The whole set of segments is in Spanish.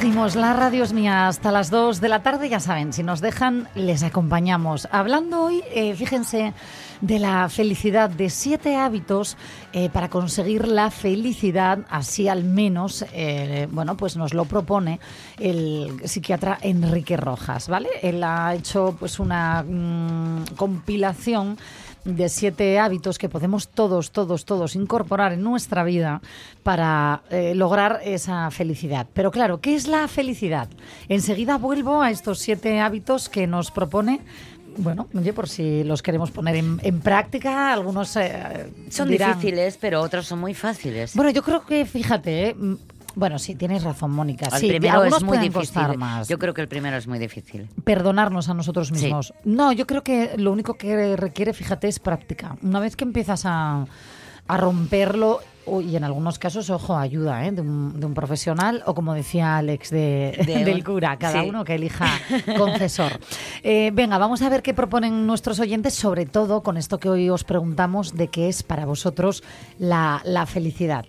Seguimos, la radio mía hasta las 2 de la tarde, ya saben, si nos dejan, les acompañamos. Hablando hoy, eh, fíjense, de la felicidad, de siete hábitos eh, para conseguir la felicidad, así al menos, eh, bueno, pues nos lo propone el psiquiatra Enrique Rojas, ¿vale? Él ha hecho pues una mm, compilación de siete hábitos que podemos todos, todos, todos incorporar en nuestra vida para eh, lograr esa felicidad. Pero claro, ¿qué es la felicidad? Enseguida vuelvo a estos siete hábitos que nos propone bueno, oye, por si los queremos poner en, en práctica, algunos eh, Son dirán- difíciles, pero otros son muy fáciles. Bueno, yo creo que, fíjate, eh, bueno, sí, tienes razón, Mónica. el sí, primero es muy difícil. más. Yo creo que el primero es muy difícil. perdonarnos a nosotros Sí. mismos. No, yo creo que lo único que requiere, fíjate, es práctica. Una vez que empiezas a, a romperlo, y en algunos casos, ojo, ayuda ¿eh? de, un, de un profesional o como decía Alex de, De del cura, cada sí. uno que elija confesor. Eh, venga, vamos a ver qué proponen nuestros oyentes, sobre todo con esto que hoy os preguntamos de qué es para vosotros la, la felicidad.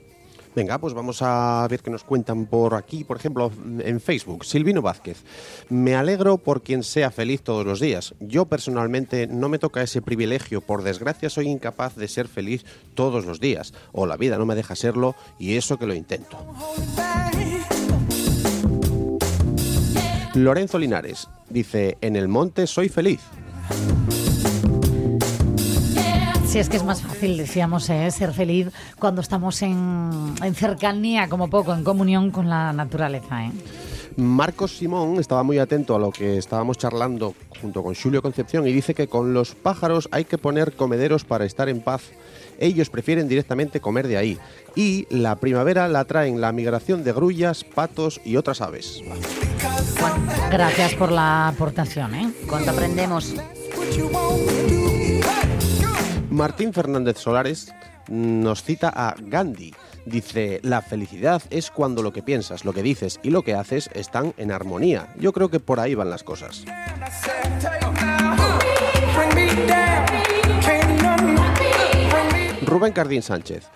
Venga, pues vamos a ver qué nos cuentan por aquí, por ejemplo, en Facebook. Silvino Vázquez. Me alegro por quien sea feliz todos los días. Yo personalmente no me toca ese privilegio. Por desgracia soy incapaz de ser feliz todos los días. O la vida no me deja serlo y eso que lo intento. Lorenzo Linares dice, en el monte soy feliz. Es que es más fácil, decíamos, ¿eh? ser feliz cuando estamos en, en cercanía, como poco, en comunión con la naturaleza. ¿eh? Marcos Simón estaba muy atento a lo que estábamos charlando junto con Julio Concepción y dice que con los pájaros hay que poner comederos para estar en paz. Ellos prefieren directamente comer de ahí. Y la primavera la traen la migración de grullas, patos y otras aves. Gracias por la aportación. ¿eh? Cuando aprendemos, Martín Fernández Solares nos cita a Gandhi. Dice, la felicidad es cuando lo que piensas, lo que dices y lo que haces están en armonía. Yo creo que por ahí van las cosas. Rubén Cardín Sánchez.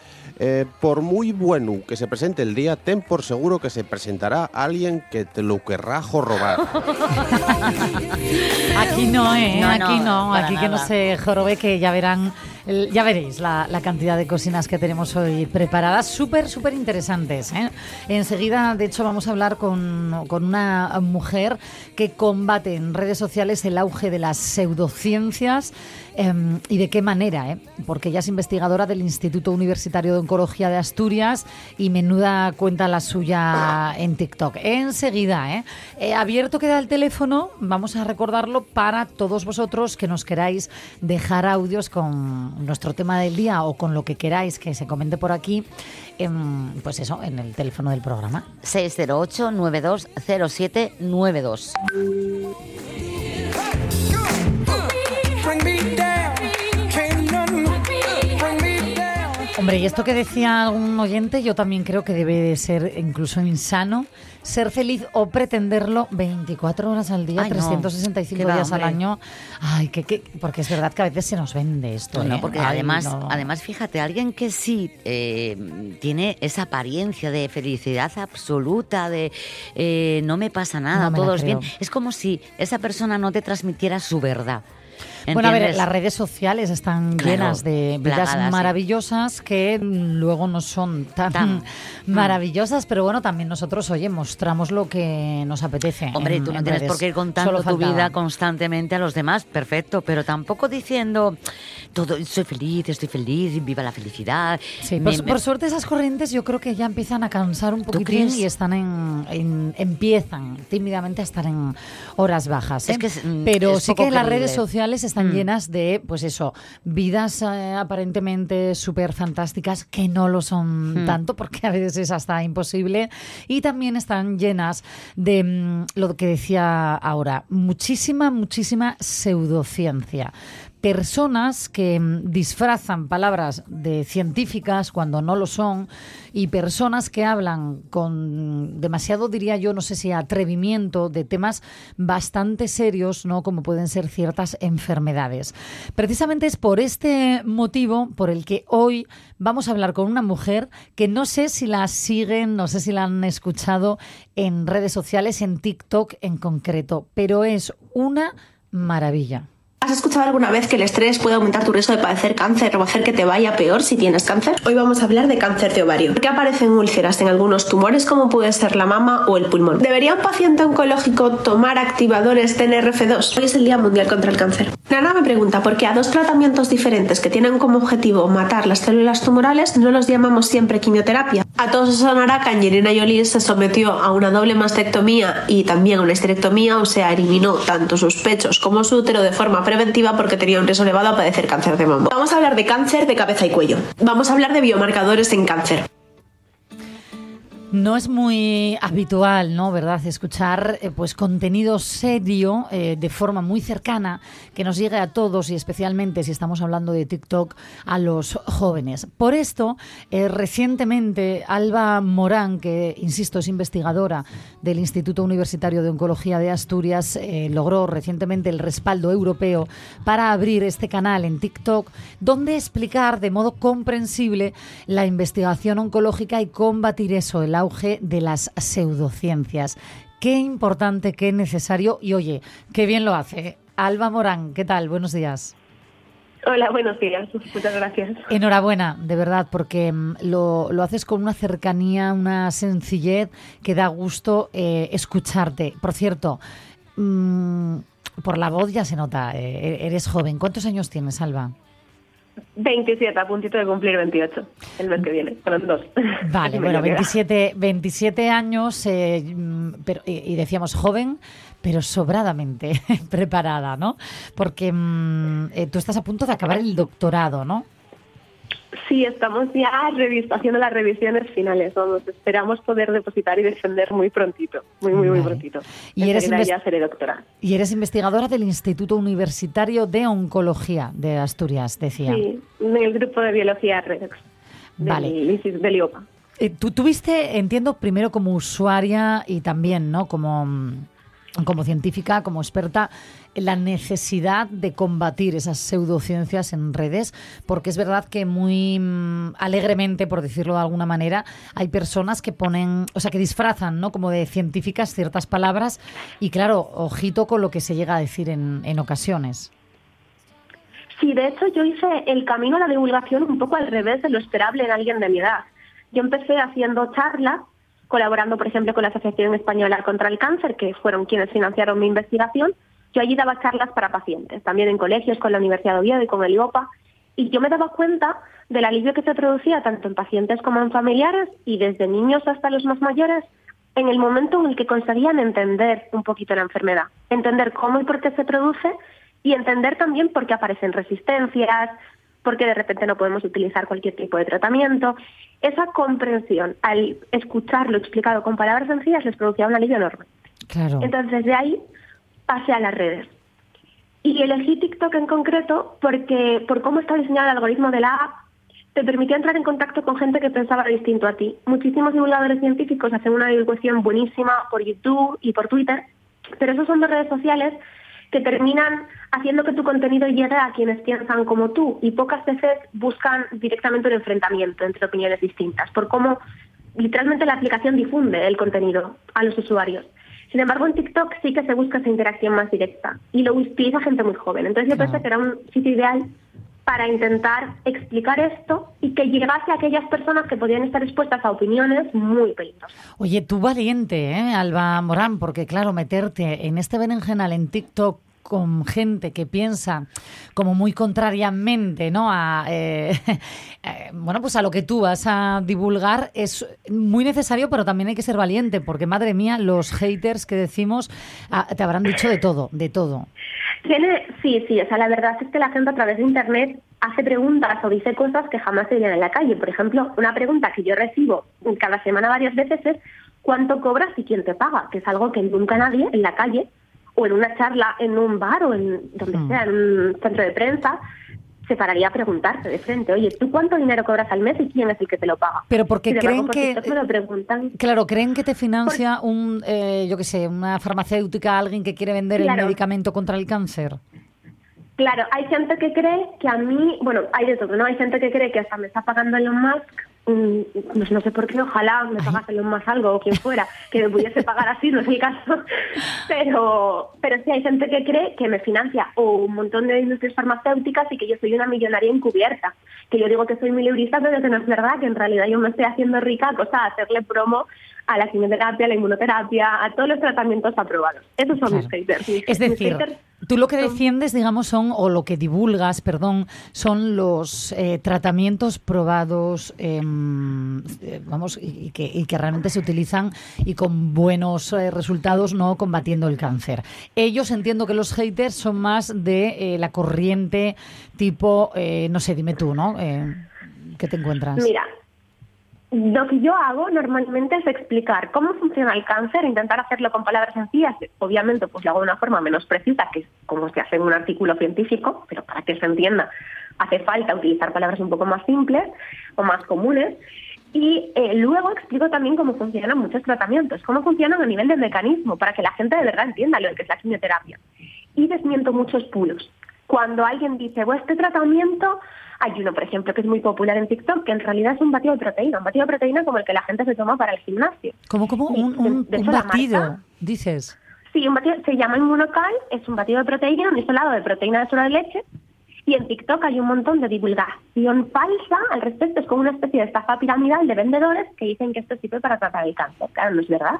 eh, por muy bueno que se presente el día, ten por seguro que se presentará alguien que te lo querrá jorobar. Aquí no, ¿eh? No, no, Aquí no, aquí que no se jorobe, que ya verán, ya veréis la, la cantidad de cocinas que tenemos hoy preparadas, súper, súper interesantes. ¿eh? Enseguida, de hecho, vamos a hablar con, con una mujer que combate en redes sociales el auge de las pseudociencias em, y de qué manera, ¿eh? porque ella es investigadora del Instituto Universitario de Oncología de Asturias y menuda cuenta la suya en TikTok. Enseguida, ¿eh? Abierto queda el teléfono, vamos a recordarlo para todos vosotros que nos queráis dejar audios con nuestro tema del día o con lo que queráis que se comente por aquí, em, pues eso, en el teléfono del programa. 608-920792. Hombre, y esto que decía algún oyente, yo también creo que debe de ser incluso insano ser feliz o pretenderlo 24 horas al día, Ay, no. 365 Qué va, días al año. Ay, que, que- porque es verdad que a veces se nos vende esto. ¿eh? porque Ay, además, no. además, fíjate, alguien que sí eh, tiene esa apariencia de felicidad absoluta, de eh, no me pasa nada, No me todo es bien, es como si esa persona no te transmitiera su verdad. Bueno, a ver, ¿entiendes? las redes sociales están Claro, llenas de vidas plagadas, sí. maravillosas que mm, luego no son tan, Tan. maravillosas, pero bueno, también nosotros, oye, mostramos lo que nos apetece. Hombre, en- tú no en tienes redes. por qué ir contando tu vida constantemente a los demás, perfecto, pero tampoco diciendo todo, soy feliz, estoy feliz, viva la felicidad. Sí, Me- por, me- por suerte esas corrientes yo creo que ya empiezan a cansar un poquitín y están en, en- empiezan tímidamente a estar en horas bajas. Es ¿eh? que es, mm, Pero es sí que las redes sociales están Mm. llenas de, pues eso, vidas eh, aparentemente súper fantásticas que no lo son Mm. tanto, porque a veces es hasta imposible. Y también están llenas de mm, lo que decía ahora, muchísima, muchísima pseudociencia personas que mm, disfrazan palabras de científicas cuando no lo son y personas que hablan con demasiado, diría yo, no sé si atrevimiento de temas bastante serios, ¿no? Como pueden ser ciertas enfermedades. Precisamente es por este motivo por el que hoy vamos a hablar con una mujer que no sé si la siguen, no sé si la han escuchado en redes sociales, en TikTok en concreto, pero es una maravilla. ¿Has escuchado alguna vez que el estrés puede aumentar tu riesgo de padecer cáncer o hacer que te vaya peor si tienes cáncer? Hoy vamos a hablar de cáncer de ovario. ¿Por qué aparecen úlceras en algunos tumores como puede ser la mama o el pulmón? ¿Debería un paciente oncológico tomar activadores TNRF2? Hoy es el Día Mundial contra el Cáncer. Nana me pregunta por qué a dos tratamientos diferentes que tienen como objetivo matar las células tumorales no los llamamos siempre quimioterapia. A todos os sonará que Angelina Jolie se sometió a una doble mastectomía y también a una esterectomía, o sea, eliminó tanto sus pechos como su útero de forma preventiva porque tenía un riesgo elevado a padecer cáncer de mama. Vamos a hablar de cáncer de cabeza y cuello. Vamos a hablar de biomarcadores en cáncer. No es muy habitual, ¿no? ¿Verdad? Escuchar eh, pues contenido serio eh, de forma muy cercana que nos llegue a todos y especialmente si estamos hablando de TikTok a los jóvenes. Por esto, eh, recientemente Alba Morán, que insisto es investigadora del Instituto Universitario de Oncología de Asturias, logró recientemente el respaldo europeo para abrir este canal en TikTok donde explicar de modo comprensible la investigación oncológica y combatir eso, el auge de las pseudociencias. Qué importante, qué necesario y oye, qué bien lo hace. Alba Morán, ¿qué tal? Buenos días. Hola, buenos días. Muchas gracias. Enhorabuena, de verdad, porque mm, lo, lo haces con una cercanía, una sencillez que da gusto eh, escucharte. Por cierto, mm, por la voz ya se nota, eh, eres joven. ¿Cuántos años tienes, Alba? 27, a puntito de cumplir 28 el mes que viene, con dos. Vale, bueno, 27, 27 años, eh, mm, pero, y, decíamos joven, pero sobradamente preparada, ¿no? Porque mm, eh, tú estás a punto de acabar el doctorado, ¿no? Sí, estamos ya haciendo las revisiones finales. Vamos, esperamos poder depositar y defender muy prontito, muy, muy, muy prontito. Y eres ya seré doctora. Y eres investigadora del Instituto Universitario de Oncología de Asturias, decía. Sí, en el grupo de biología REDEX Vale. del, del IOPA. Eh, tú tuviste, entiendo, primero como usuaria y también, ¿no? Como, mm, como científica, como experta, la necesidad de combatir esas pseudociencias en redes, porque es verdad que muy mm, alegremente, por decirlo de alguna manera, hay personas que ponen, o sea, que disfrazan, ¿no? Como de científicas ciertas palabras y claro, ojito con lo que se llega a decir en, en ocasiones. Sí, de hecho yo hice el camino a la divulgación un poco al revés de lo esperable en alguien de mi edad. Yo empecé haciendo charlas, colaborando por ejemplo con la Asociación Española contra el Cáncer, que fueron quienes financiaron mi investigación. Yo allí daba charlas para pacientes, también en colegios con la Universidad de Oviedo y con el IOPA, y yo me daba cuenta del alivio que se producía tanto en pacientes como en familiares y desde niños hasta los más mayores en el momento en el que conseguían entender un poquito la enfermedad, entender cómo y por qué se produce y entender también por qué aparecen resistencias, por qué de repente no podemos utilizar cualquier tipo de tratamiento. Esa comprensión, al escucharlo explicado con palabras sencillas, les producía un alivio enorme. Claro. Entonces, de ahí pasé a las redes. Y elegí TikTok en concreto porque, por cómo está diseñado el algoritmo de la app, te permitía entrar en contacto con gente que pensaba distinto a ti. Muchísimos divulgadores científicos hacen una divulgación buenísima por YouTube y por Twitter, pero esos son dos redes sociales que terminan haciendo que tu contenido llegue a quienes piensan como tú y pocas veces buscan directamente un enfrentamiento entre opiniones distintas, por cómo literalmente la aplicación difunde el contenido a los usuarios. Sin embargo, en TikTok sí que se busca esa interacción más directa y lo utiliza gente muy joven. Entonces yo Claro. pensé que era un sitio ideal para intentar explicar esto y que llegase a aquellas personas que podían estar expuestas a opiniones muy peligrosas. Oye, tú valiente, ¿eh, Alba Morán, porque claro, meterte en este berenjenal en TikTok con gente que piensa como muy contrariamente, ¿no? A, eh, eh, bueno, pues a lo que tú vas a divulgar es muy necesario, pero también hay que ser valiente, porque madre mía, los haters que decimos ah, te habrán dicho de todo, de todo. Tiene, sí, sí, o sea, la verdad es que la gente a través de Internet hace preguntas o dice cosas que jamás se dirían en la calle. Por ejemplo, una pregunta que yo recibo cada semana varias veces es ¿cuánto cobras y quién te paga? Que es algo que nunca nadie en la calle o en una charla en un bar o en donde Hmm. sea, en un centro de prensa, se pararía a preguntarte de frente, oye, ¿tú cuánto dinero cobras al mes y quién es el que te lo paga? Pero porque embargo, creen que- TikTok me lo preguntan. Claro, ¿creen que te financia un, eh, yo qué sé, una farmacéutica, alguien que quiere vender el medicamento contra el cáncer? Claro, hay gente que cree que a mí, bueno, hay de todo, ¿no? Hay gente que cree que hasta me está pagando Elon Musk, pues no sé por qué, ojalá me pagase Elon Musk algo o quien fuera, que me pudiese pagar así, no es el caso, pero, pero sí hay gente que cree que me financia o un montón de industrias farmacéuticas y que yo soy una millonaria encubierta, que yo digo que soy miliurista, pero que no es verdad, que en realidad yo me estoy haciendo rica a cosa de hacerle promo a la quimioterapia, a la inmunoterapia, a todos los tratamientos aprobados. Esos son mis Claro. haters. Mis- Es mis decir, haters tú lo que defiendes, digamos, son, o lo que divulgas, perdón, son los eh, tratamientos probados, em, eh, vamos, y, que, y que realmente se utilizan y con buenos eh, resultados, no combatiendo el cáncer. Ellos entiendo que los haters son más de eh, la corriente tipo, eh, no sé, dime tú, ¿no? ¿Qué te encuentras? Mira, lo que yo hago normalmente es explicar cómo funciona el cáncer, intentar hacerlo con palabras sencillas. Obviamente, pues lo hago de una forma menos precisa, que es como se hace en un artículo científico, pero para que se entienda hace falta utilizar palabras un poco más simples o más comunes. Y eh, luego explico también cómo funcionan muchos tratamientos, cómo funcionan a nivel de mecanismo, para que la gente de verdad entienda lo que es la quimioterapia. Y desmiento muchos pulos. Cuando alguien dice, bueno, este tratamiento, hay uno, por ejemplo, que es muy popular en TikTok, que en realidad es un batido de proteína, un batido de proteína como el que la gente se toma para el gimnasio. Sí, Un, un- de un batido, marca- dices. Sí, un batido, se llama Inmunocal, es un batido de proteína, un isolado de proteína de suero de leche. Y en TikTok hay un montón de divulgación falsa al respecto. Es como una especie de estafa piramidal de vendedores que dicen que esto sirve para tratar el cáncer. Claro, no es verdad.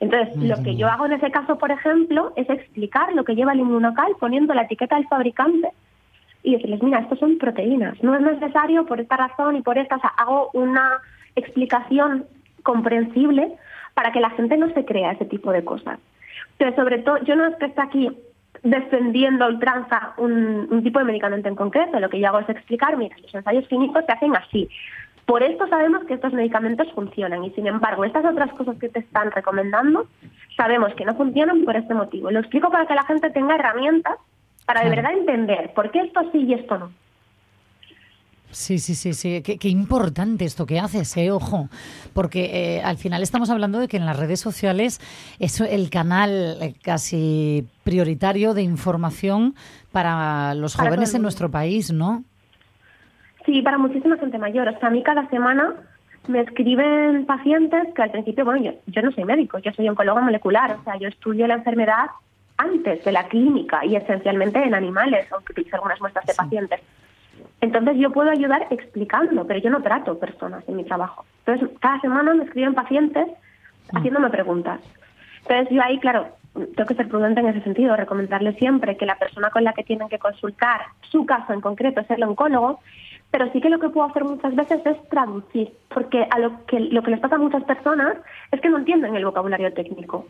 Entonces, lo que yo hago en ese caso, por ejemplo, es explicar lo que lleva el inmunocal poniendo la etiqueta del fabricante y decirles, mira, estos son proteínas, no es necesario por esta razón y por esta, o sea, hago una explicación comprensible para que la gente no se crea ese tipo de cosas. Pero sobre todo, yo no es que esté aquí defendiendo ultranza un, un tipo de medicamento en concreto, lo que yo hago es explicar, mira, los ensayos clínicos se hacen así. Por esto sabemos que estos medicamentos funcionan y sin embargo estas otras cosas que te están recomendando sabemos que no funcionan por este motivo. Lo explico para que la gente tenga herramientas para de verdad entender por qué esto sí y esto no. Sí, sí, sí, sí. Qué, qué importante esto que haces, eh, ojo. Porque eh, al final estamos hablando de que en las redes sociales es el canal eh, casi prioritario de información para los Para jóvenes en nuestro país, ¿no? Sí, para muchísima gente mayor. O sea, a mí cada semana me escriben pacientes que al principio, bueno, yo, yo no soy médico, yo soy oncóloga molecular. O sea, yo estudio la enfermedad antes de la clínica y esencialmente en animales, aunque utilizo algunas muestras de Sí. pacientes. Entonces yo puedo ayudar explicando, pero yo no trato personas en mi trabajo. Entonces cada semana me escriben pacientes haciéndome preguntas. Entonces yo ahí, claro, tengo que ser prudente en ese sentido, recomendarles siempre que la persona con la que tienen que consultar, su caso en concreto es el oncólogo, pero sí que lo que puedo hacer muchas veces es traducir, porque a lo que, lo que les pasa a muchas personas es que no entienden el vocabulario técnico.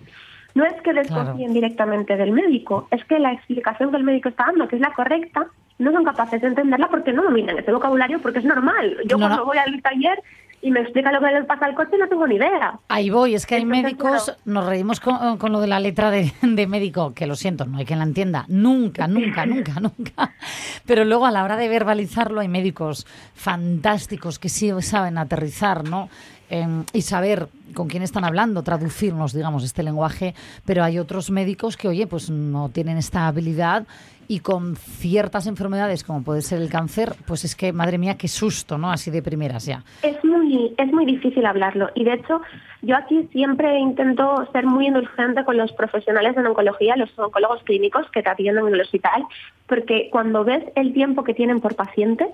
No es que desconfíen directamente del médico, es que la explicación que el médico está dando, que es la correcta, no son capaces de entenderla porque no dominan ese vocabulario, porque es normal. Yo No, cuando no. voy al taller y me explica lo que le pasa al coche, no tengo ni idea. Ahí voy, es que hay Entonces, médicos, claro. nos reímos con, con lo de la letra de, de médico, que lo siento, no hay quien la entienda, nunca, nunca, nunca, nunca. Pero luego a la hora de verbalizarlo hay médicos fantásticos que sí saben aterrizar, ¿no? Em, y saber con quién están hablando, traducirnos, digamos, este lenguaje, pero hay otros médicos que, oye, pues no tienen esta habilidad y con ciertas enfermedades, como puede ser el cáncer, pues es que, madre mía, qué susto, ¿no? Así de primeras ya. Es muy, es muy difícil hablarlo y de hecho yo aquí siempre intento ser muy indulgente con los profesionales en oncología, los oncólogos clínicos que te atienden en el hospital, porque cuando ves el tiempo que tienen por paciente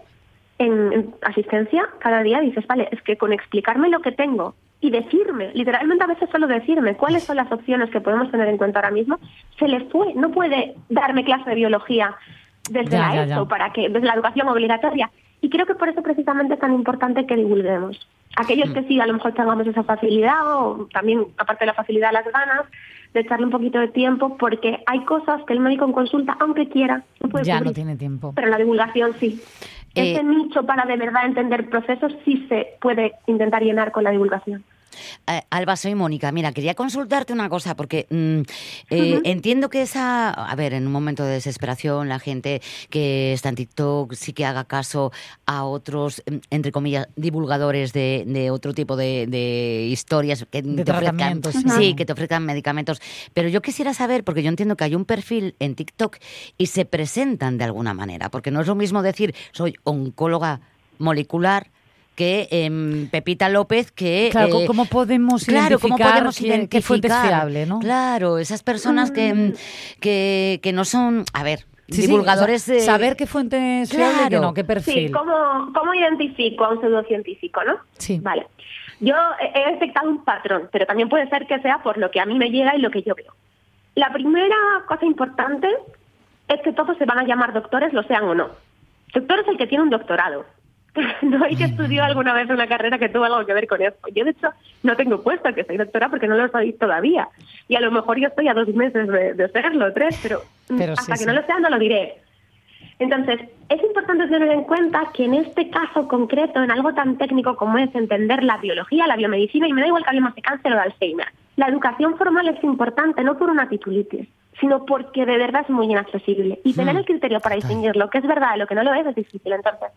en, en asistencia, cada día dices, vale, es que con explicarme lo que tengo y decirme, literalmente a veces solo decirme cuáles son las opciones que podemos tener en cuenta ahora mismo, se le fue, no puede darme clase de biología desde Ya, la ESO para que desde la educación obligatoria. Y creo que por eso precisamente es tan importante que divulguemos. Aquellos que sí, a lo mejor tengamos esa facilidad o también, aparte de la facilidad, las ganas, de echarle un poquito de tiempo, porque hay cosas que el médico en consulta, aunque quiera, no puede Ya no cubrir. tiene tiempo. Pero la divulgación sí. Eh, Ese nicho para de verdad entender procesos sí se puede intentar llenar con la divulgación. Eh, Alba, soy Mónica. Mira, quería consultarte una cosa porque mm, eh, entiendo que esa, a ver, en un momento de desesperación, la gente que está en TikTok sí que haga caso a otros, mm, entre comillas, divulgadores de, de otro tipo de, de historias que De te ofrezcan, sí. que te ofrezcan medicamentos. Pero yo quisiera saber, porque yo entiendo que hay un perfil en TikTok y se presentan de alguna manera, porque no es lo mismo decir soy oncóloga molecular que em, Pepita López que Claro, eh, ¿cómo podemos Claro, ¿cómo identificar podemos qué- qué fuente es identificar? fiable, no? Claro, esas personas que, mm, que, que no son, a ver, Sí, sí, divulgadores o sea, de... saber qué fuente Claro. no, qué perfil. Sí, ¿cómo, ¿cómo identifico a un pseudocientífico, no? Sí. Vale. Yo he he detectado un patrón, pero también puede ser que sea por lo que a mí me llega y lo que yo veo. La primera cosa importante es que todos se van a llamar doctores, lo sean o no. Doctor es el que tiene un doctorado. No hay que estudió alguna vez una carrera que tuvo algo que ver con esto. Yo, de hecho, no tengo puesto que soy doctora porque no lo soy todavía. Y a lo mejor yo estoy a dos meses de, de serlo, tres, pero, mm, Pero hasta sí, que sí. no lo sea no lo diré. Entonces, es importante tener en cuenta que en este caso concreto, en algo tan técnico como es entender la biología, la biomedicina, y me da igual que hablemos de cáncer o de Alzheimer, la educación formal es importante no por una titulitis, sino porque de verdad es muy inaccesible. Y tener Mm, el criterio para distinguir lo que es verdad de lo que no lo es es difícil. Entonces,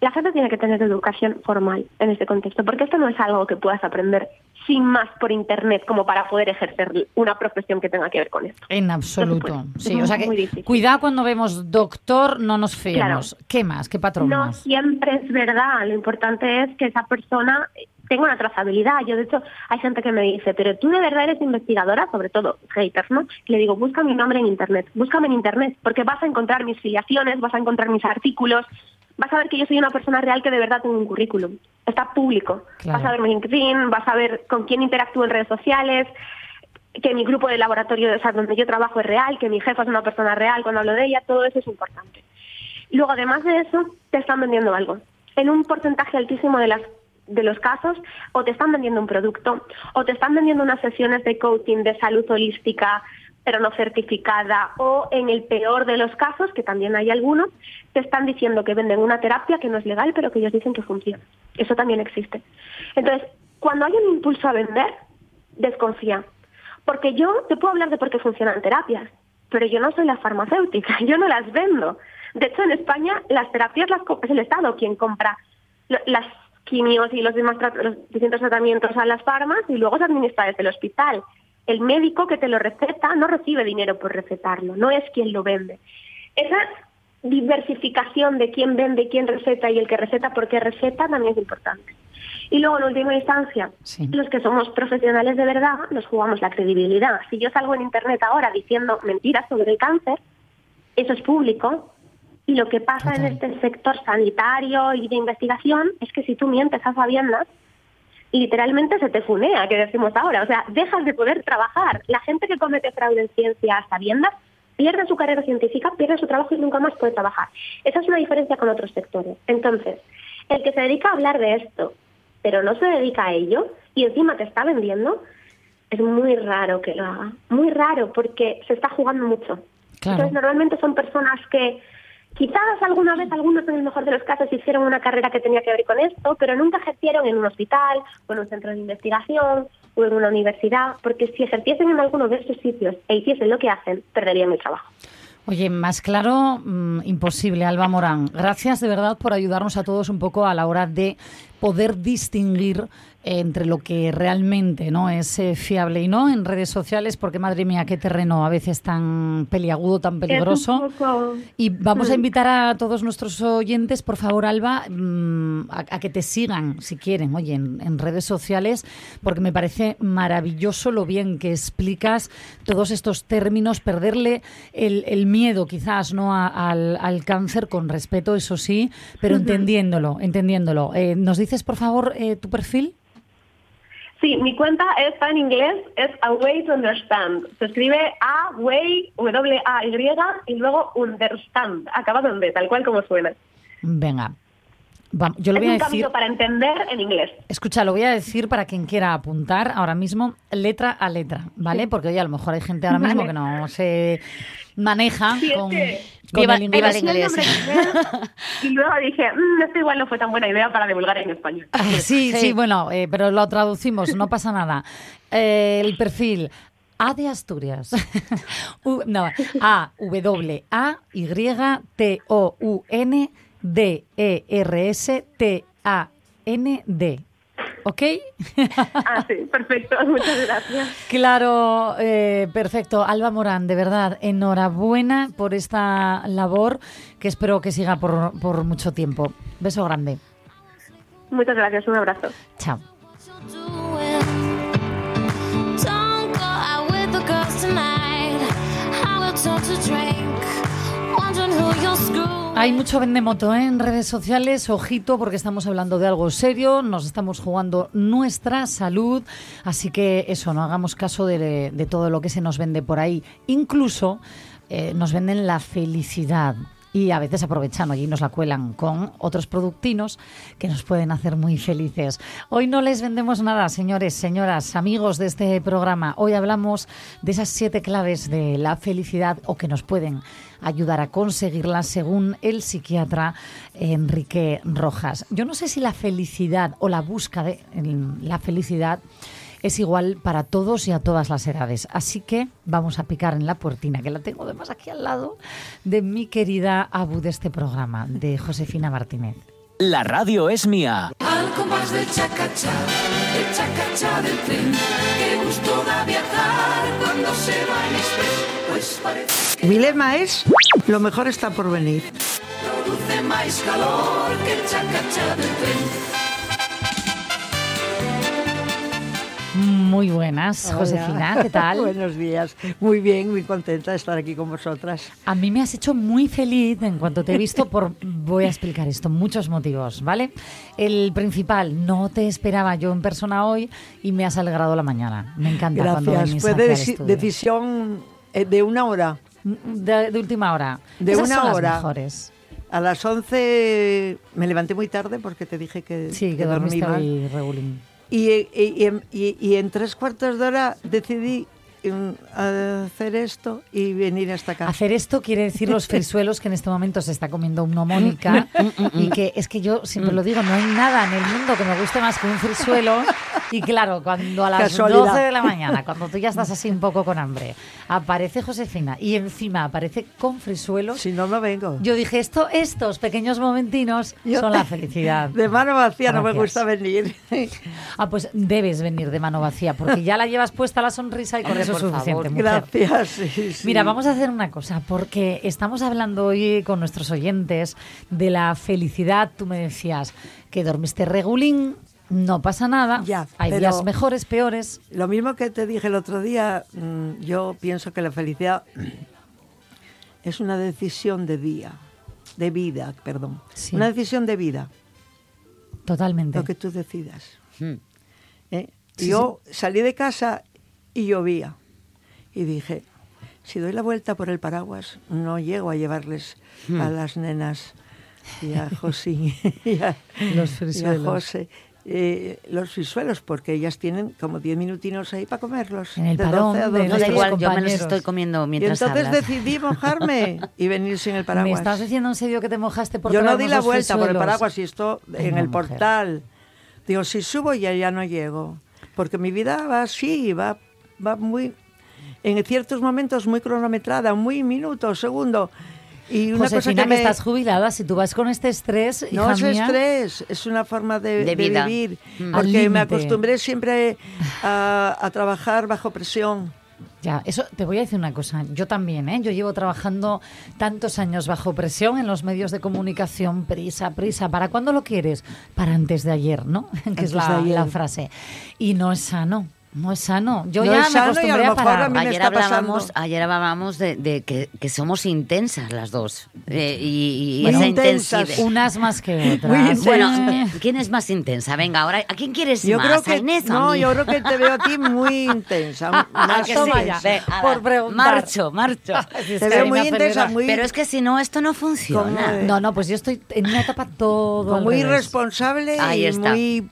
la gente tiene que tener educación formal en este contexto, porque esto no es algo que puedas aprender sin más por internet como para poder ejercer una profesión que tenga que ver con esto. En absoluto. No puede. Sí, o sea que cuidado cuando vemos doctor, no nos fiemos. ¿Qué más? ¿Qué patrón No más? siempre es verdad. Lo importante es que esa persona tenga una trazabilidad. Yo, de hecho, hay gente que me dice, pero tú de verdad eres investigadora, sobre todo haters, ¿no? Le digo, busca mi nombre en Internet. Búscame en Internet, porque vas a encontrar mis filiaciones, vas a encontrar mis artículos, vas a ver que yo soy una persona real que de verdad tengo un currículum. Está público. Claro. Vas a ver mi LinkedIn, vas a ver con quién interactúo en redes sociales, que mi grupo de laboratorio, o sea, donde yo trabajo es real, que mi jefa es una persona real cuando hablo de ella, todo eso es importante. Luego, además de eso, te están vendiendo algo. En un porcentaje altísimo de las de los casos, o te están vendiendo un producto, o te están vendiendo unas sesiones de coaching de salud holística, pero no certificada, o en el peor de los casos, que también hay algunos, te están diciendo que venden una terapia que no es legal, pero que ellos dicen que funciona. Eso también existe. Entonces, cuando hay un impulso a vender, desconfía. Porque yo te puedo hablar de por qué funcionan terapias, pero yo no soy la farmacéutica, yo no las vendo. De hecho, en España las terapias las es el Estado quien compra las quimios y los demás los distintos tratamientos a las farmas y luego se administra desde el hospital. El médico que te lo receta no recibe dinero por recetarlo, no es quien lo vende. Esa diversificación de quién vende, quién receta y el que receta por qué receta también es importante. Y luego, en última instancia, Sí. los que somos profesionales de verdad nos jugamos la credibilidad. Si yo salgo en Internet ahora diciendo mentiras sobre el cáncer, eso es público. Y lo que pasa en este sector sanitario y de investigación es que si tú mientes a sabiendas, literalmente se te funea, que decimos ahora. O sea, dejas de poder trabajar. La gente que comete fraude en ciencia a sabiendas pierde su carrera científica, pierde su trabajo y nunca más puede trabajar. Esa es una diferencia con otros sectores. Entonces, el que se dedica a hablar de esto, pero no se dedica a ello y encima te está vendiendo, es muy raro que lo haga. Muy raro porque se está jugando mucho. Claro. Entonces, normalmente son personas que quizás alguna vez, algunos en el mejor de los casos, hicieron una carrera que tenía que ver con esto, pero nunca ejercieron en un hospital o en un centro de investigación o en una universidad, porque si ejerciesen en alguno de esos sitios e hiciesen lo que hacen, perderían el trabajo. Oye, más claro, mm, imposible, Alba Morán. Gracias de verdad por ayudarnos a todos un poco a la hora de poder distinguir entre lo que realmente no es eh, fiable y no en redes sociales, porque madre mía, qué terreno a veces tan peliagudo, tan peligroso. Poco- Y vamos a Mm. invitar a todos nuestros oyentes, por favor, Alba, mm, a, a que te sigan, si quieren, oye, en, en redes sociales, porque me parece maravilloso lo bien que explicas todos estos términos, perderle el, el miedo quizás no A- al, al cáncer con respeto, eso sí, pero entendiéndolo, entendiéndolo. Eh, ¿Nos dices, por favor, eh, tu perfil? Sí, mi cuenta está en inglés, es A Way to Understand. Se escribe A Way, W A Y luego Understand, acabado en B, tal cual como suena. Venga. Vamos, yo lo es voy a un decir. camino para entender en inglés. Escucha, lo voy a decir para quien quiera apuntar ahora mismo, letra a letra, ¿vale? Porque oye, a lo mejor hay gente ahora mismo Vale. que no se maneja Sí, es con, que- con el viva inglés. el Y luego dije, "Mm, esto igual no fue tan buena idea para divulgar en español. Ah, Sí, sí, Sí. bueno, eh, pero lo traducimos, no pasa nada. Eh, el perfil A de Asturias. U- no, A, W, A, Y, T, O, U, N, D, E, R, S, T, A, N, D. ¿Ok? Ah, sí, perfecto. Muchas gracias. Claro, eh, perfecto. Alba Morán, de verdad, enhorabuena por esta labor que espero que siga por, por mucho tiempo. Beso grande. Muchas gracias. Un abrazo. Chao. Don't go out with the girls tonight. I will turn to drink. Wondering who you'll screw. Hay mucho vendemoto ¿eh? en redes sociales, ojito, porque estamos hablando de algo serio, nos estamos jugando nuestra salud, así que eso, no hagamos caso de, de todo lo que se nos vende por ahí. Incluso eh, nos venden la felicidad y a veces aprovechan y nos la cuelan con otros productinos que nos pueden hacer muy felices. Hoy no les vendemos nada, señores, señoras, amigos de este programa. Hoy hablamos de esas siete claves de la felicidad o que nos pueden ayudar a conseguirla según el psiquiatra Enrique Rojas. Yo no sé si la felicidad o la búsqueda de la felicidad es igual para todos y a todas las edades. Así que vamos a picar en la puertina, que la tengo además aquí al lado de mi querida Abu de este programa, de Josefina Martínez. La radio es mía. Al compás del chacachá, el chacachá del tren. Qué gusto da viajar cuando se va en express. Pues parece Mi lema es, lo mejor está por venir. produce más calor que el chacachá del tren. Muy buenas, Josefina. ¿qué tal? Buenos días. Muy bien, muy contenta de estar aquí con vosotras. A mí me has hecho muy feliz en cuanto te he visto por, voy a explicar esto, muchos motivos, ¿vale? El principal, no te esperaba yo en persona hoy y me has alegrado la mañana. Me encanta cuando Gracias. venís Fue de decisión eh, de una hora. De, de última hora. De Esas una son las hora. mejores. A las 11 me levanté muy tarde porque te dije que, Sí, que, dormí dormiste mal. Y, y- y en- y- y en tres cuartos de hora decidí mm, hacer esto y venir hasta acá. Hacer esto quiere decir los frisuelos que en este momento se está comiendo una Mónica y que es que yo siempre lo digo, no hay nada en el mundo que me guste más que un frisuelo y claro, cuando a las Casualidad. 12 de la mañana, cuando tú ya estás así un poco con hambre, aparece Josefina y encima aparece con frisuelos, Si no, no vengo. yo dije, esto, estos pequeños momentinos Yo- son la felicidad. De mano vacía no me gusta venir. Ah, pues debes venir de mano vacía porque ya la llevas puesta la sonrisa y con Hombre, eso es suficiente. favor. mujer. Gracias. sí, sí. Mira, vamos a hacer una cosa, porque estamos hablando hoy con nuestros oyentes de la felicidad. Tú me decías que dormiste regulín, no pasa nada. Ya, Hay días mejores, peores. Lo mismo que te dije el otro día, mm, yo pienso que la felicidad es una decisión de día, de vida, perdón. Sí. Una decisión de vida, Totalmente. lo que tú decidas. Hmm. ¿eh? Sí, yo salí de casa y llovía y dije, si doy la vuelta por el paraguas, no llego a llevarles Hmm. a las nenas y a José y a, Los y a. José eh, los frisuelos, porque ellas tienen como 10 minutinos ahí para comerlos. En el de parón 12 a de No da 12. igual, yo me los estoy comiendo Y mientras entonces hablas. decidí mojarme y venir sin el ¿Me paraguas. estás diciendo en serio que te mojaste por Yo no di la vuelta por el frisuelos? paraguas y esto en Venga, el mujer. portal. Digo, si subo ya ya no llego. Porque mi vida va así, va, va muy, en ciertos momentos muy cronometrada, muy minuto, segundo. Y una cosa Josefina, que que, me... estás jubilada, si tú vas con este estrés, No hija es mía, estrés, es una forma de, De de vida. vivir. Mm. Porque me acostumbré siempre a, a trabajar bajo presión. Ya, eso te voy a decir una cosa. Yo también, ¿eh? Yo llevo trabajando tantos años bajo presión en los medios de comunicación, prisa, prisa. ¿Para cuándo lo quieres? Para antes de ayer, ¿no? que Antes es de la, la frase. Y no es sano. No es sano. Yo No ya es me sano y a acostumbré lo a mejor parar. a mí me Ayer está hablábamos, pasando. ayer hablábamos de, de que, que somos intensas las dos. Eh, y y esa intensidad. Unas más que otras. Bueno, ¿quién es más intensa? Venga, ahora, ¿a quién quieres Yo más? creo ¿A que Inés a no, mí? yo creo que te veo a ti muy intensa, más Ah, que toma sí. ya, Ve, a por preguntar. Marcho, marcho. Te que veo muy intensa, muy, Pero es que si no, esto no funciona. No, no, pues yo estoy en una etapa todo al muy revés. responsable Ahí y está. muy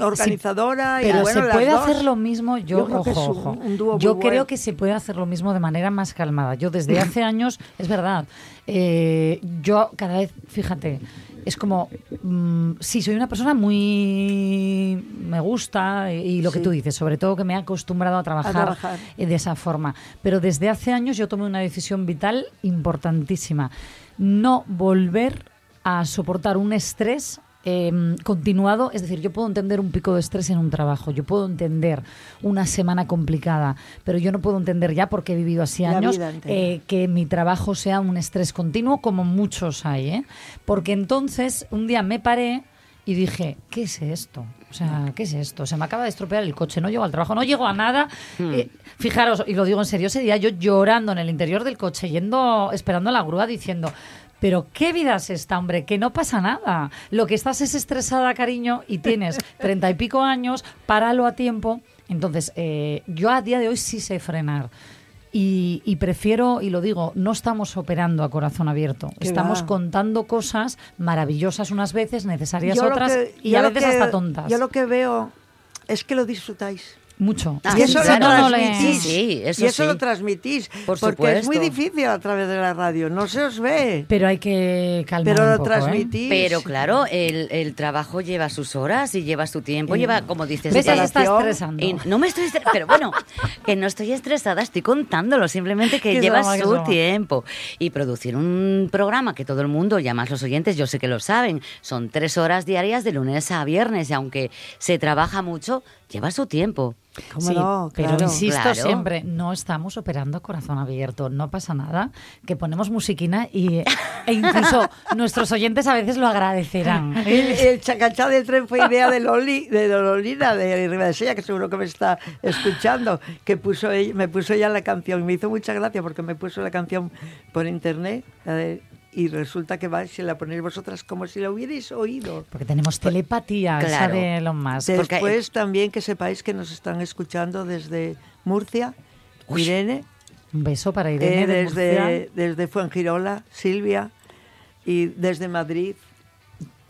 organizadora. y Pero bueno, se las puede dos. hacer lo mismo, yo, Yo creo que ojo, es un- ojo. un dúo muy yo creo bueno. que se puede hacer lo mismo de manera más calmada. Yo desde hace años, es verdad, eh, yo cada vez, fíjate, es como, mm, sí, soy una persona muy, me gusta y, y lo que tú dices, sobre todo que me he acostumbrado a trabajar, trabajar. eh, de esa forma. Pero desde hace años yo tomé una decisión vital importantísima, no volver a soportar un estrés eh, continuado, es decir, yo puedo entender un pico de estrés en un trabajo, yo puedo entender una semana complicada, pero yo no puedo entender ya porque he vivido así La años eh, que mi trabajo sea un estrés continuo, como muchos hay, ¿eh? Porque entonces un día me paré y dije, ¿qué es esto? O sea, ¿qué es esto? Se me acaba de estropear el coche, no llego al trabajo, no llego a nada. Eh, fijaros, y lo digo en serio, ese día yo llorando en el interior del coche, yendo, esperando la grúa, diciendo, pero qué vida es esta, hombre, que no pasa nada. Lo que estás es estresada, cariño, y tienes treinta y pico años, páralo a tiempo. Entonces, eh, yo a día de hoy sí sé frenar. Y, y prefiero, y lo digo, no estamos operando a corazón abierto. Qué Estamos va. contando cosas maravillosas unas veces, necesarias Yo otras que- y a veces que- hasta tontas. Yo lo que veo es que lo disfrutáis. Mucho. Ah, y eso lo no, no le- transmitís. Sí, sí, eso y eso sí. lo transmitís. Por porque es muy difícil a través de la radio. No se os ve. Pero hay que calmar Pero un lo poco, ¿eh? transmitís. Pero claro, el, el trabajo lleva sus horas y lleva su tiempo, lleva, como dices, ¿Ves? Ahí su está preparación. estresando. Y no me estoy estresada, pero bueno, que no estoy estresada, estoy contándolo, simplemente que lleva su tiempo. Y producir un programa que todo el mundo, y además los oyentes, yo sé que lo saben, son tres horas diarias de lunes a viernes, y aunque se trabaja mucho, lleva su tiempo. ¿Cómo Sí, no? pero Claro. insisto Claro. siempre, no estamos operando a corazón abierto, no pasa nada, que ponemos musiquina y, e incluso nuestros oyentes a veces lo agradecerán. El, el chacachá del tren fue idea de Loli, de Lolina, de Ribadesella, que seguro que me está escuchando, que puso ella- me puso ella la canción. Me hizo mucha gracia porque me puso la canción por internet la de- y resulta que va, si la ponéis vosotras como si la hubierais oído. Porque tenemos telepatía, esa Claro. de Elon Musk. porque- Después también que sepáis que nos están escuchando desde Murcia, Irene, Un beso para Irene eh, de desde, desde Fuengirola, Silvia, y desde Madrid.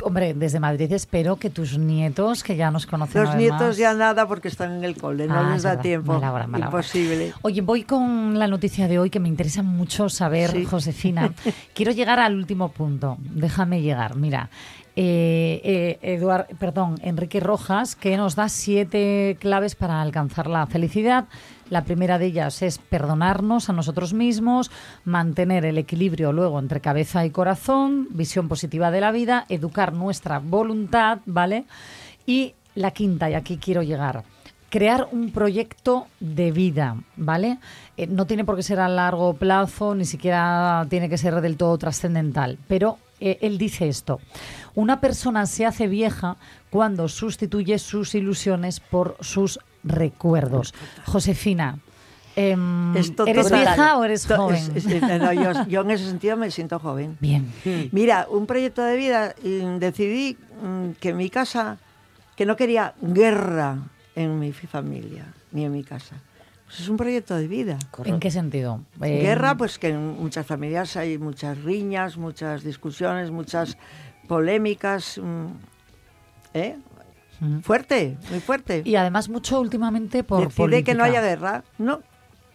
Hombre, desde Madrid espero que tus nietos, que ya nos conocen Los nietos ya nada porque están en el cole, no Ah, les es da verdad, tiempo. mala hora, mala hora. Imposible. Oye, voy con la noticia de hoy que me interesa mucho saber, Sí. Josefina. Quiero llegar al último punto. Déjame llegar. Mira, eh, eh, Eduard, perdón, Enrique Rojas, que nos da siete claves para alcanzar la felicidad. La primera de ellas es perdonarnos a nosotros mismos, mantener el equilibrio luego entre cabeza y corazón, visión positiva de la vida, educar nuestra voluntad, ¿vale? Y la quinta, y aquí quiero llegar, crear un proyecto de vida, ¿vale? Eh, no tiene por qué ser a largo plazo, ni siquiera tiene que ser del todo trascendental, pero eh, él dice esto, una persona se hace vieja cuando sustituye sus ilusiones por sus recuerdos. Josefina, em, ¿eres total. vieja o eres joven? es- es- no, yo, yo en ese sentido me siento joven. Bien. Mira, un proyecto de vida, y decidí mm, que en mi casa, que no quería guerra en mi familia, ni en mi casa. Pues es un proyecto de vida. ¿En qué sentido? Eh, Guerra, pues que en muchas familias hay muchas riñas, muchas discusiones, muchas polémicas. mm, ¿Eh? Fuerte, muy fuerte. Y además mucho últimamente por Decide que no haya guerra. No,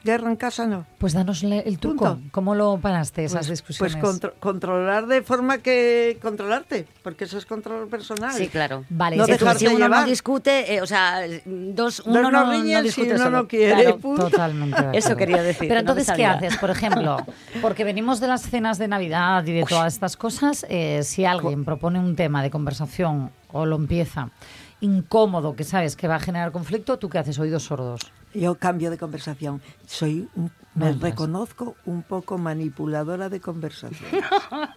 guerra en casa no. Pues danos el truco. Punto. ¿Cómo lo paraste esas Pues, discusiones? pues contro- controlar de forma que controlarte, porque eso es control personal. Sí, claro. Vale, No Que tú, dejarte si uno no llevar. discute, eh, o sea, dos, Dos uno no no, no riñen si discute uno solo. no quiere, Claro. punto. Totalmente. Eso quería decir, Pero no entonces, ¿qué haces? Por ejemplo, porque venimos de las cenas de Navidad y de todas estas cosas, eh, si alguien propone un tema de conversación o lo empieza incómodo, que sabes que va a generar conflicto, ¿tú qué haces? Oídos sordos. Yo cambio de conversación. Soy, un- me reconozco un poco manipuladora de conversación.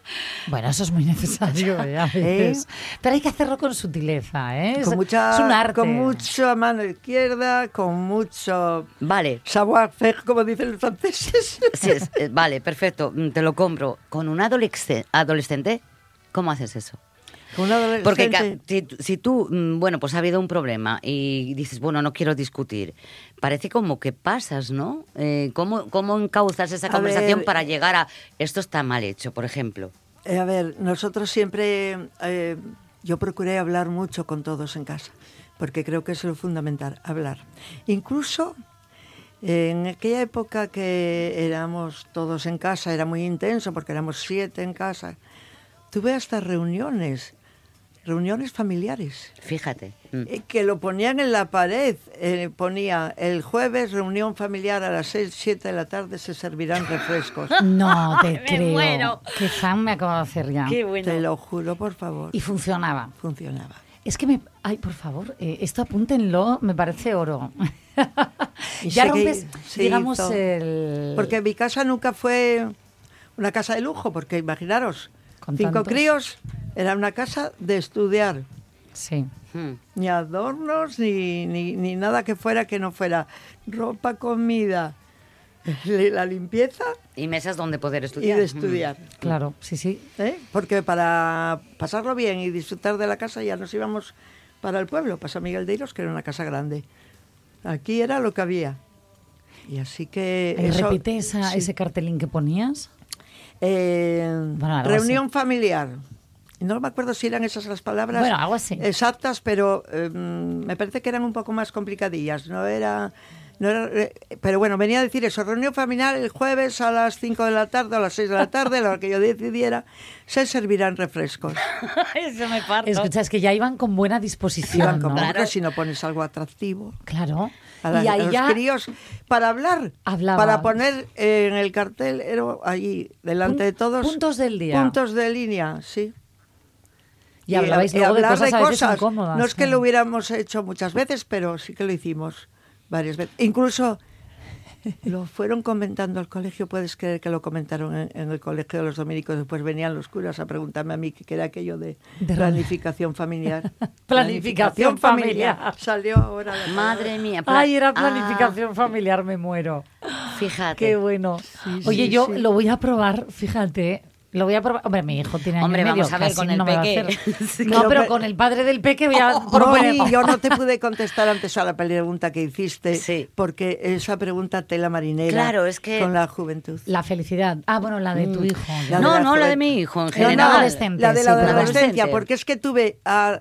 Bueno, eso es muy necesario ¿eh? a veces. Pero hay que hacerlo con sutileza, ¿eh? Es, con mucha, es un arte. con mucha mano izquierda, con mucho Vale, savoir faire, como dicen los franceses. sí, es- eh, vale, perfecto, mm, te lo compro. Con un adolescente, adolescente ¿cómo haces eso? Porque si, si tú, mm, bueno, pues ha habido un problema y dices, bueno, no quiero discutir, parece como que pasas, ¿no? Eh, ¿cómo, ¿Cómo encauzas esa A conversación ver, para llegar a esto está mal hecho, por ejemplo? Eh, a ver, nosotros siempre, eh, yo procuré hablar mucho con todos en casa, porque creo que es lo fundamental, hablar. Incluso eh, en aquella época que éramos todos en casa, era muy intenso, porque éramos siete en casa, tuve hasta reuniones, reuniones familiares. Fíjate. mm. eh, Que lo ponían en la pared, eh, ponía el jueves reunión familiar a las 6, 7 de la tarde se servirán refrescos. No te Me creo. muero. Qué fan me acabo de hacer ya. bueno. Te lo juro, por favor. Y funcionaba. Funcionaba. Es que me... Ay, por favor, eh, esto apúntenlo, me parece oro. Ya rompes, digamos, hizo. el... Porque mi casa nunca fue una casa de lujo, porque imaginaros, Con cinco tantos. críos, era una casa de estudiar. Sí. Mm. Ni adornos, ni, ni, ni nada que fuera que no fuera ropa, comida, la limpieza Y mesas donde poder y estudiar. de Mm. estudiar. Claro, sí, sí. ¿eh? Porque para pasarlo bien y disfrutar de la casa ya nos íbamos para el pueblo, para San Miguel de Iros, que era una casa grande. Aquí era lo que había. Y así que... Eso- repite esa, sí. ese cartelín que ponías. Eh, Bueno, reunión familiar. No me acuerdo si eran esas las palabras Bueno, algo así. exactas, pero eh, me parece que eran un poco más complicadillas. No era, no era, eh, pero bueno, venía a decir eso. Reunión familiar el jueves a las 5 de la tarde o a las 6 de la tarde, a la hora que yo decidiera, se servirán refrescos. Eso me parto. Escucha, es que ya iban con buena disposición, Iban con ¿no? porque si no pones algo atractivo. Claro. A, la- y a ahí los ya... críos para hablar, Hablaba. para poner eh, en el cartel, era allí delante Pun- de todos. puntos del día. Puntos de línea, sí. Y hablabais y luego de cosas, a veces incómodas. No es que lo hubiéramos hecho muchas veces, pero sí que lo hicimos varias veces. Incluso lo fueron comentando al colegio, puedes creer que lo comentaron en, en el colegio de los dominicos. Después venían los curas a preguntarme a mí qué era aquello de, De planificación familiar. Planificación familiar. Salió ahora. la Madre mía. Ay, era Ah, planificación familiar, me muero. fíjate. Qué bueno. Sí, Oye, sí, yo sí. lo voy a probar, fíjate. Lo voy a probar. Hombre, mi hijo tiene año Hombre, medio, vamos a ver, con el no me va a peque. Sí. No, pero con el padre del peque voy a Moni, proponer. yo no te pude contestar antes a la pregunta que hiciste, Sí. porque esa pregunta tela marinera Claro, es que- con la juventud. La felicidad. Ah, bueno, la de tu hijo. La de No, la no, la de mi hijo en No, no, general. adolescente. La de la sí, adolescencia, Adolescente. porque es que tuve a,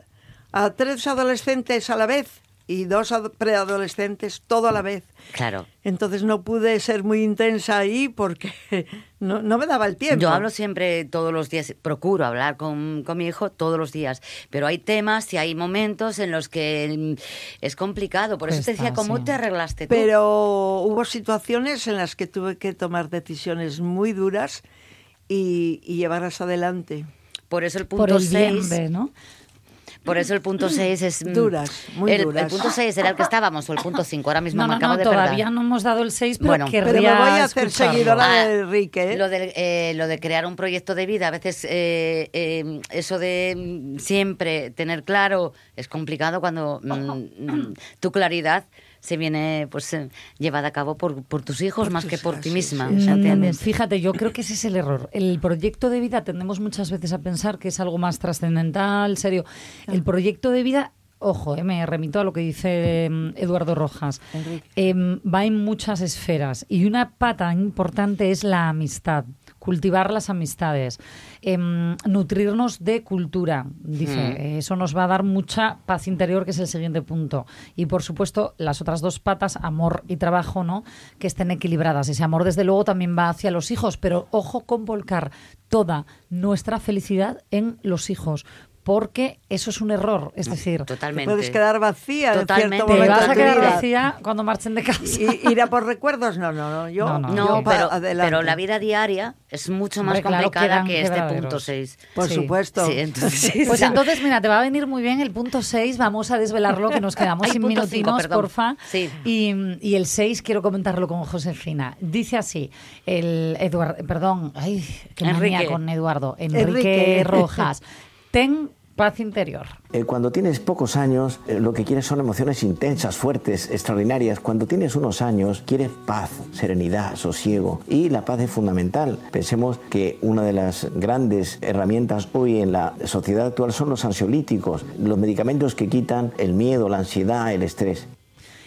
a tres adolescentes a la vez y dos ado- preadolescentes todo a la vez. Claro. Entonces no pude ser muy intensa ahí porque no, no me daba el tiempo. Yo hablo siempre todos los días, procuro hablar con, con mi hijo todos los días, pero hay temas y hay momentos en los que mm, es complicado. Por eso te Cuesta, decía, ¿cómo sí. te arreglaste tú? Pero hubo situaciones en las que tuve que tomar decisiones muy duras y, y llevarlas adelante. Por eso el punto el bien 6 de, ¿no? Por eso el punto 6 es... mm, Duras, muy el, duras. El punto 6 era el que estábamos, o el punto 5, ahora mismo No, me no, acabo no, de todavía perder. no hemos dado el 6, pero Bueno, querría Pero me voy a hacer escucharlo. seguidora Ah, de Enrique. ¿eh? Lo de, eh, lo de crear un proyecto de vida, a veces eh, eh, eso de mm, siempre tener claro es complicado cuando mm, mm, tu claridad se viene pues eh, llevada a cabo por, por tus hijos Por más tus que por ti misma, sí, ¿entiendes? Mm, Fíjate, yo creo que ese es el error. El proyecto de vida tendemos muchas veces a pensar que es algo más trascendental, serio. El proyecto de vida, ojo, eh, me remito a lo que dice em, Eduardo Rojas, em, va en muchas esferas y una pata importante es la amistad. Cultivar las amistades, em, nutrirnos de cultura, dice. Mm. Eh, Eso nos va a dar mucha paz interior, que es el siguiente punto. Y por supuesto, las otras dos patas, amor y trabajo, ¿no? Que estén equilibradas. Ese amor, desde luego, también va hacia los hijos, pero ojo con volcar toda nuestra felicidad en los hijos. Porque eso es un error. Es decir, Totalmente. Puedes quedar vacía Totalmente. te vas a quedar vacía cuando marchen de casa. Y, ir a por recuerdos, no, no, no. Yo, No, no. Yo pero, pero la vida diaria es mucho más Hombre, complicada que este punto 6. Por Sí. supuesto. Sí, entonces, Pues entonces, mira, te va a venir muy bien el punto 6. Vamos a desvelarlo, que nos quedamos sin minutinos, cinco, porfa. Sí. Y, y el 6 quiero comentarlo con Josefina. Dice así, el Eduardo, perdón, ay, qué manía con Eduardo. Enrique, Enrique. Rojas. Ten paz interior. Eh, Cuando tienes pocos años, eh, lo que quieres son emociones intensas, fuertes, extraordinarias. Cuando tienes unos años, quieres paz, serenidad, sosiego. Y la paz es fundamental. Pensemos que una de las grandes herramientas hoy en la sociedad actual son los ansiolíticos, los medicamentos que quitan el miedo, la ansiedad, el estrés.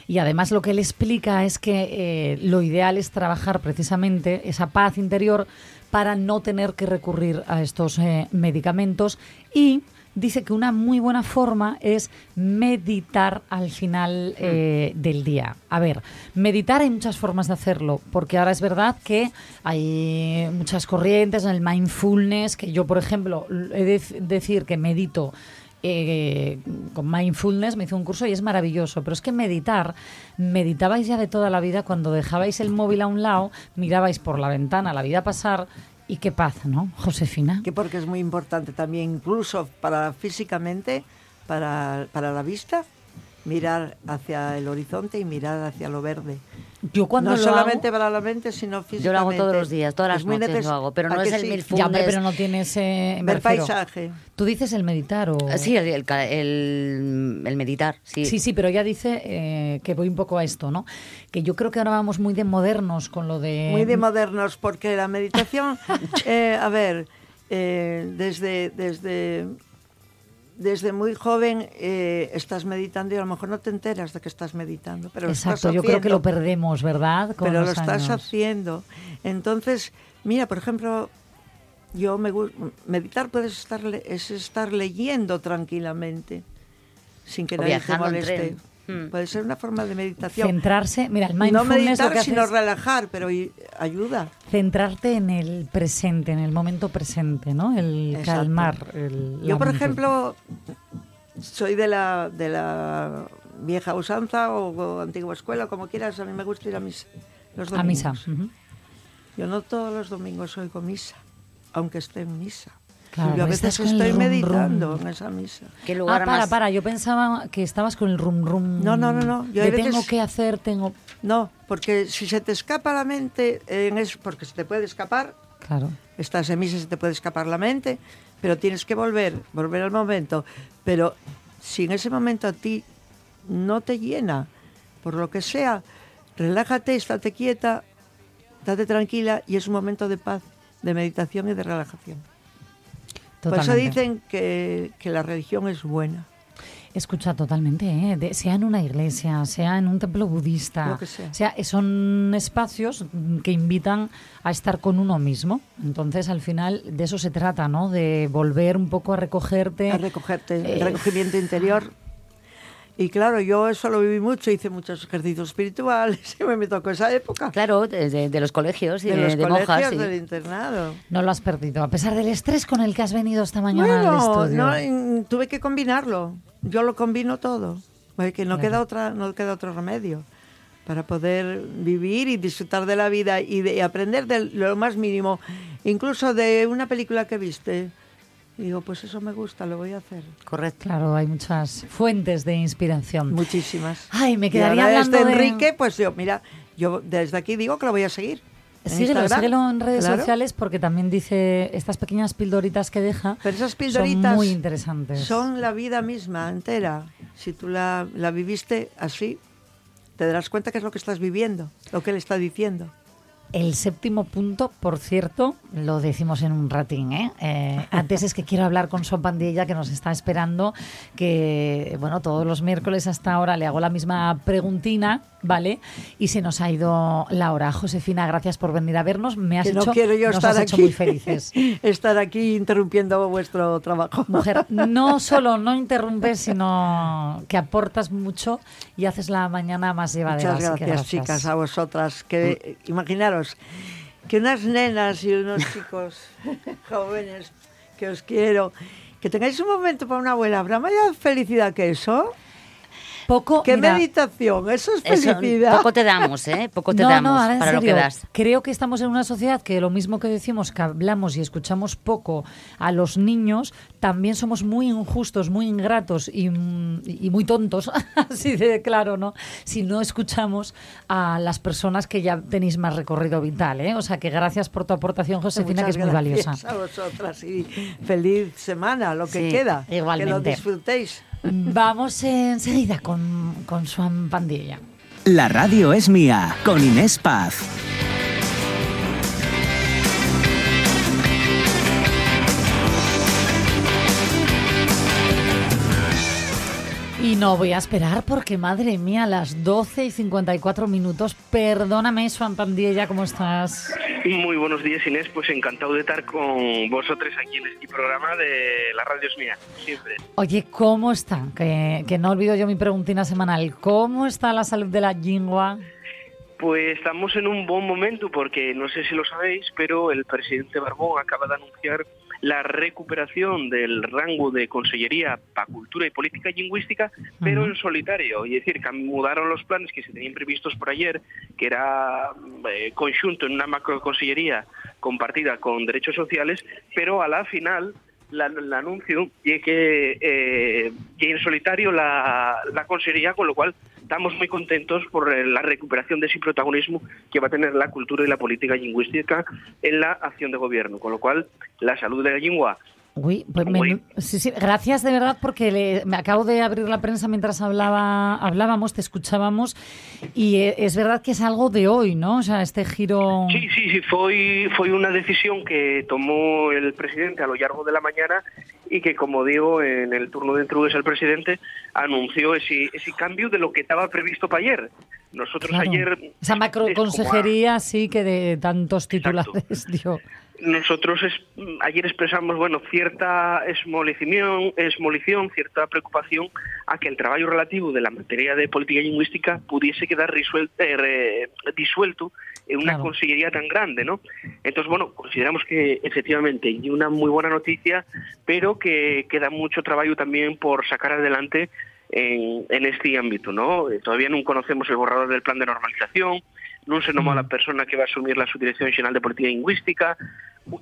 Y además lo que él explica es que eh, lo ideal es trabajar precisamente esa paz interior para no tener que recurrir a estos eh, medicamentos y dice que una muy buena forma es meditar al final eh, del día. A ver, meditar hay muchas formas de hacerlo, porque ahora es verdad que hay muchas corrientes en el mindfulness, que yo, por ejemplo, he de decir que medito eh, con mindfulness, me hice un curso y es maravilloso. Pero es que meditar, meditabais ya de toda la vida cuando dejabais el móvil a un lado, mirabais por la ventana la vida pasar y qué paz, ¿no, Josefina? Que porque es muy importante también, incluso para físicamente, para, para la vista, mirar hacia el horizonte y mirar hacia lo verde. Yo cuando no lo solamente hago- para la mente, sino físicamente. Yo lo hago todos los días, todas las noches neces- lo hago, pero ¿A no es el sí? mindfulness. Ya, pero no tienes... eh, Ver paisaje. Tú dices el meditar o... Ah, Sí, el, el ca- el- el meditar, sí. Sí, sí, pero ella dice eh, que voy un poco a esto, ¿no? Que yo creo que ahora vamos muy de modernos con lo de... Muy de modernos, porque la meditación, eh, a ver, eh, desde, desde, desde muy joven eh, estás meditando y a lo mejor no te enteras de que estás meditando. Pero lo Exacto, estás yo creo que lo haciendo. perdemos, ¿verdad? Con pero lo estás años. haciendo. Entonces, mira, por ejemplo, yo me meditar puedes estar le- es estar leyendo tranquilamente sin que O nadie te moleste. Hmm. Puede ser una forma de meditación. Centrarse, mira, el no mindfulness lo meditar, que hace sino relajar, pero ayuda. centrarte en el presente, en el momento presente, ¿no? El Exacto. calmar. el- Yo, por ejemplo, soy de la, de la vieja usanza o, o antigua escuela, como quieras. A mí me gusta ir a misa. Los A misa. domingos. Yo no todos los domingos oigo misa, aunque esté en misa. Claro, yo a veces estoy rum, meditando rum. en esa misa. ¿Qué Ah, para, más? para, yo pensaba que estabas con el rum rum. No, no, no, no, yo de hay veces- tengo que hacer, tengo... No, porque si se te escapa la mente, en eso, porque se te puede escapar, Claro. estás en misa, se te puede escapar la mente, pero tienes que volver, volver al momento. Pero si en ese momento a ti no te llena, por lo que sea, relájate, estate quieta, estate tranquila y es un momento de paz, de meditación y de relajación. Por eso Totalmente. dicen que, que la religión es buena. Escucha totalmente, ¿eh? De- sea en una iglesia, sea en un templo budista, Lo que sea. eh, son espacios que invitan a estar con uno mismo. Entonces, al final, de eso se trata, ¿no? De volver un poco a recogerte. a recogerte, el Eh, recogimiento interior. Y claro, yo eso lo viví mucho, hice muchos ejercicios espirituales, y me tocó esa época. Claro, de, los colegios y de de, los de colegios, monjas. sí. del internado. No lo has perdido, a pesar del estrés con el que has venido esta mañana al Bueno, estudio. no, tuve que combinarlo. Yo lo combino todo, porque no Claro. queda otra, no queda otro remedio para poder vivir y disfrutar de la vida y, de, y aprender de lo más mínimo, incluso de una película que viste. Y digo, pues eso me gusta, lo voy a hacer. Correcto. Claro, hay muchas fuentes de inspiración. Muchísimas. Ay, me Y quedaría ahora hablando este de- Enrique, pues yo, mira, yo desde aquí digo que lo voy a seguir. Síguelo, Instagram. síguelo en redes Claro. sociales porque también dice estas pequeñas pildoritas que deja Pero esas son pildoritas muy interesantes. son la vida misma entera. Si tú la, la viviste así, te darás cuenta que es lo que estás viviendo, lo que él está diciendo. El séptimo punto, por cierto, lo decimos en un ratín, ¿eh? Eh, antes es que quiero hablar con Son Pandilla, que nos está esperando, que, bueno, todos los miércoles hasta ahora le hago la misma preguntina, ¿vale? Y se nos ha ido la hora. Josefina, gracias por venir a vernos. Me has que hecho, no quiero yo nos estar has hecho aquí, muy felices. estar aquí interrumpiendo vuestro trabajo. Mujer, no solo no interrumpes, sino que aportas mucho y haces la mañana más llevadera. Muchas que gracias, chicas, a vosotras. Que imaginaros que unas nenas y unos chicos jóvenes que os quiero que tengáis un momento para una abuela. ¿Habrá mayor felicidad que eso? Poco, ¿Qué mira, meditación? Eso es Eso, felicidad. poco te damos, ¿eh? Poco te no, damos no, ahora en para lo que serio, das. Creo que estamos en una sociedad que lo mismo que decimos que hablamos y escuchamos poco a los niños, también somos muy injustos, muy ingratos y, mm, y muy tontos, así de claro, ¿no? Si no escuchamos a las personas que ya tenéis más recorrido vital, ¿eh? O sea que gracias por tu aportación, Josefina, que Muchas es muy valiosa. gracias a vosotras y feliz semana, lo que Sí, queda. Que lo igualmente. disfrutéis. Vamos enseguida con, con Swan Pandilla. La radio es mía, con Inés Paz. Y no voy a esperar porque, madre mía, a las 12 y 54 minutos, perdóname, Swan Pandilla, ¿cómo estás? Muy buenos días, Inés. Pues encantado de estar con vosotros aquí en este programa de La Radio es Mía, siempre. Oye, ¿cómo está? Que, que no olvido yo mi preguntina semanal. ¿Cómo está la salud de la lingua? Pues estamos en un buen momento porque no sé si lo sabéis, pero el presidente Barbón acaba de anunciar la recuperación del rango de Consellería para Cultura y Política Lingüística, pero en solitario. Es decir, que mudaron los planes que se tenían previstos por ayer, que era eh, conjunto en una macroconsellería compartida con derechos sociales, pero a la final anuncio y que eh, en solitario la, la consejería, con lo cual estamos muy contentos por eh, la recuperación de ese protagonismo que va a tener la cultura y la política lingüística en la acción de gobierno, con lo cual la salud de la lengua Uy, pues me- Uy. sí, sí, gracias de verdad porque le- me acabo de abrir la prensa mientras hablaba, hablábamos, te escuchábamos y eh, es verdad que es algo de hoy, ¿no? O sea, este giro... Sí, sí, sí, foi foi unha decisión que tomó el presidente a lo largo de la mañana y que, como digo, en el turno de entrugues el presidente anunció ese, ese cambio de lo que estaba previsto para ayer. Nosotros Claro. ayer... Esa es como a- macroconsejería sí que de tantos titulares dio. Nosotros es- ayer expresamos, bueno, cierta esmolición, esmolición, cierta preocupación a que el trabajo relativo de la materia de política lingüística pudiese quedar risuel- eh, disuelto en una Claro. consellería tan grande, ¿no? Entonces, bueno, consideramos que efectivamente hay una muy buena noticia, pero que queda mucho trabajo también por sacar adelante en, en este ámbito, ¿no? Eh, Todavía no conocemos el borrador del plan de normalización, non se nomó a la persona que va a asumir la Subdirección General de Política Lingüística,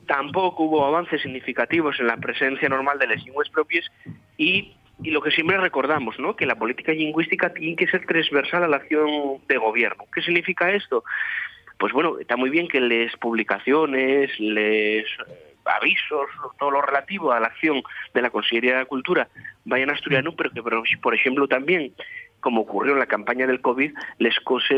tampoco hubo avances significativos en la presencia normal de las lenguas propias y, y lo que siempre recordamos, ¿no? que la política lingüística tiene que ser transversal a la acción de gobierno. ¿Qué significa esto? Pues bueno, está muy bien que les publicaciones, les avisos, todo lo relativo a la acción de la Consellería de Cultura vayan a asturiano, pero que, por- ejemplo, también, como ocurrió en la campaña del COVID, les cosas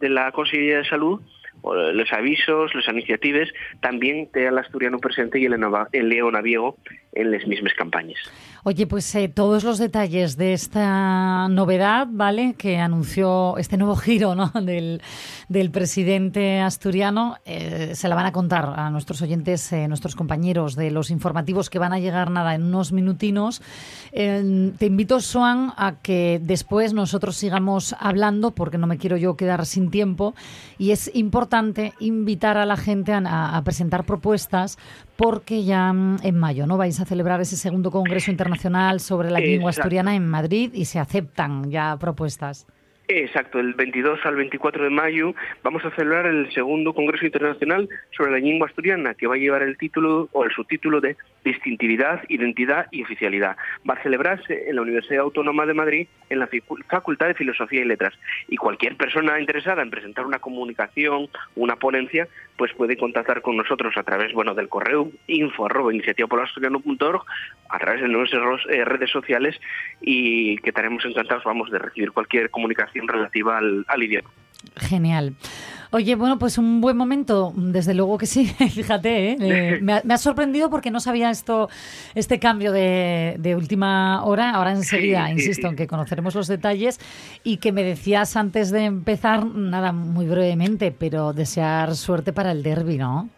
de la Consellería de Salud, o los avisos, las iniciativas, también te el asturiano presente y el, el leonaviego en las mismas campañas. Oye, pues eh, todos los detalles de esta novedad, ¿vale? Que anunció este nuevo giro ¿no? del, del presidente asturiano, eh, se la van a contar a nuestros oyentes, eh, nuestros compañeros de los informativos que van a llegar nada en unos minutinos. Eh, te invito, Swan, a que después nosotros sigamos hablando, porque no me quiero yo quedar sin tiempo, y es importante invitar a la gente a presentar propuestas porque ya mm, en mayo no vais a celebrar ese segundo Congreso Internacional sobre la lengua Exacto. asturiana en Madrid y se aceptan ya propuestas. Exacto, el 22 al 24 de mayo vamos a celebrar el segundo Congreso Internacional sobre la lengua asturiana, que va a llevar el título o el subtítulo de Distintividad, Identidad y Oficialidad. Va a celebrarse en la Universidad Autónoma de Madrid, en la Facultad de Filosofía y Letras. Y cualquier persona interesada en presentar una comunicación, una ponencia, pues puede contactar con nosotros a través bueno, del correo info arroba iniciativapolasturiano.org, a través de nuestras eh, redes sociales y que estaremos encantados vamos de recibir cualquier comunicación relativa al, al idioma. Genial. Oye, bueno, pues un buen momento, desde luego que sí, fíjate, ¿eh? Eh, me, ha, me ha sorprendido porque no sabía esto, este cambio de, de última hora, ahora enseguida, Sí, insisto, sí. en que conoceremos los detalles y que me decías antes de empezar, nada, muy brevemente, pero desear suerte para el derby, ¿no?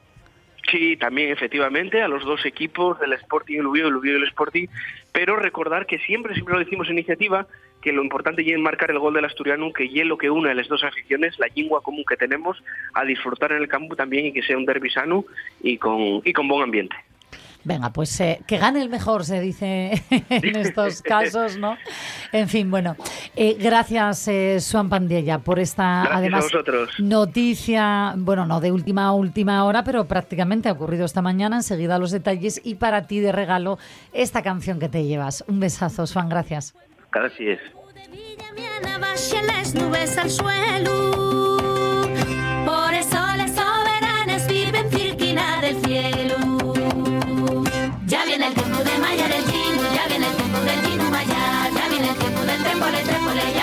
Sí, también efectivamente a los dos equipos del Sporting el Ubio, el y el Sporting, pero recordar que siempre, siempre lo decimos en iniciativa, que lo importante es marcar el gol del asturiano, que es lo que une a las dos aficiones, la lengua común que tenemos, a disfrutar en el campo también y que sea un derbi sano y con, y con buen ambiente. Venga, pues eh, que gane el mejor, se dice en estos casos, ¿no? En fin, bueno, eh, gracias, eh, Suan Pandiella, por esta, Gracias además, noticia, bueno, no de última a última hora, pero prácticamente ha ocurrido esta mañana, enseguida los detalles, y para ti de regalo esta canción que te llevas. Un besazo, Suan, gracias. Gracias. las nubes al suelo. Por eso las soberanas viven Filquina del cielo. Ya viene el tiempo de Mayar el Gino, ya viene el tiempo del Gino Mayar, ya viene el tiempo del trépole, trépole, ya